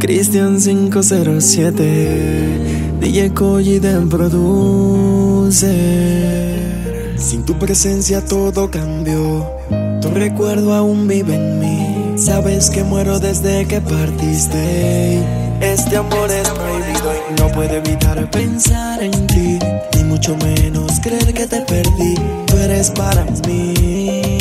Cristian 507, DJ Koji de Producer. Sin tu presencia todo cambió, tu recuerdo aún vive en mí. Sabes que muero desde que partiste. Este amor es prohibido y no puedo evitar pensar en ti, ni mucho menos creer que te perdí. Tú eres para mí,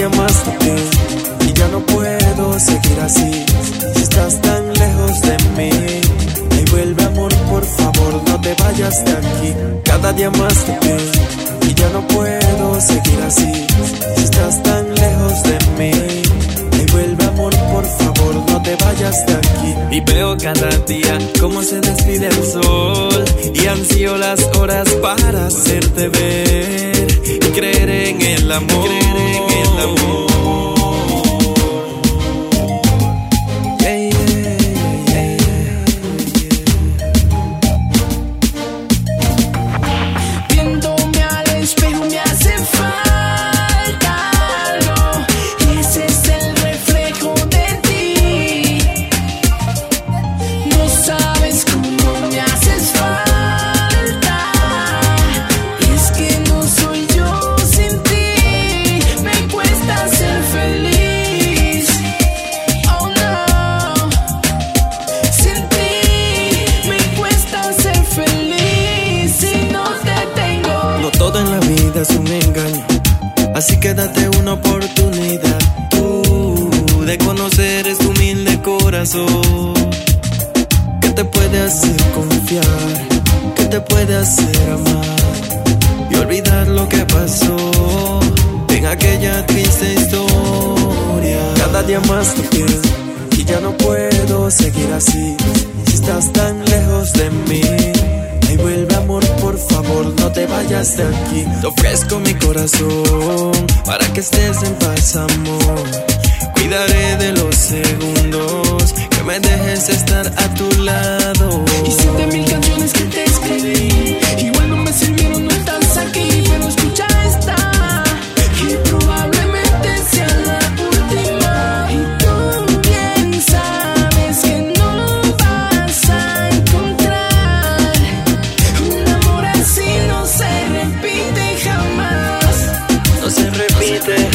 más y ya no puedo seguir así. Si estás tan lejos de mí, y vuelve amor, por favor, no te vayas de aquí. Cada día más te y ya no puedo seguir así. Si estás tan lejos de mí, y vuelve amor, por favor, no te vayas de aquí. Y veo cada día cómo se despide el sol y ansío las horas para hacerte ver y creer en el amor. Es un engaño. Así que date una oportunidad. Tú de conocer este humilde corazón. Que te puede hacer confiar, que te puede hacer amar y olvidar lo que pasó. En aquella triste historia. Cada día más te quiero y ya no puedo seguir así. Si estás tan lejos de mí te vayas de aquí. Te ofrezco mi corazón para que estés en paz, amor. Cuidaré de los segundos que me dejes estar a tu lado. Se repite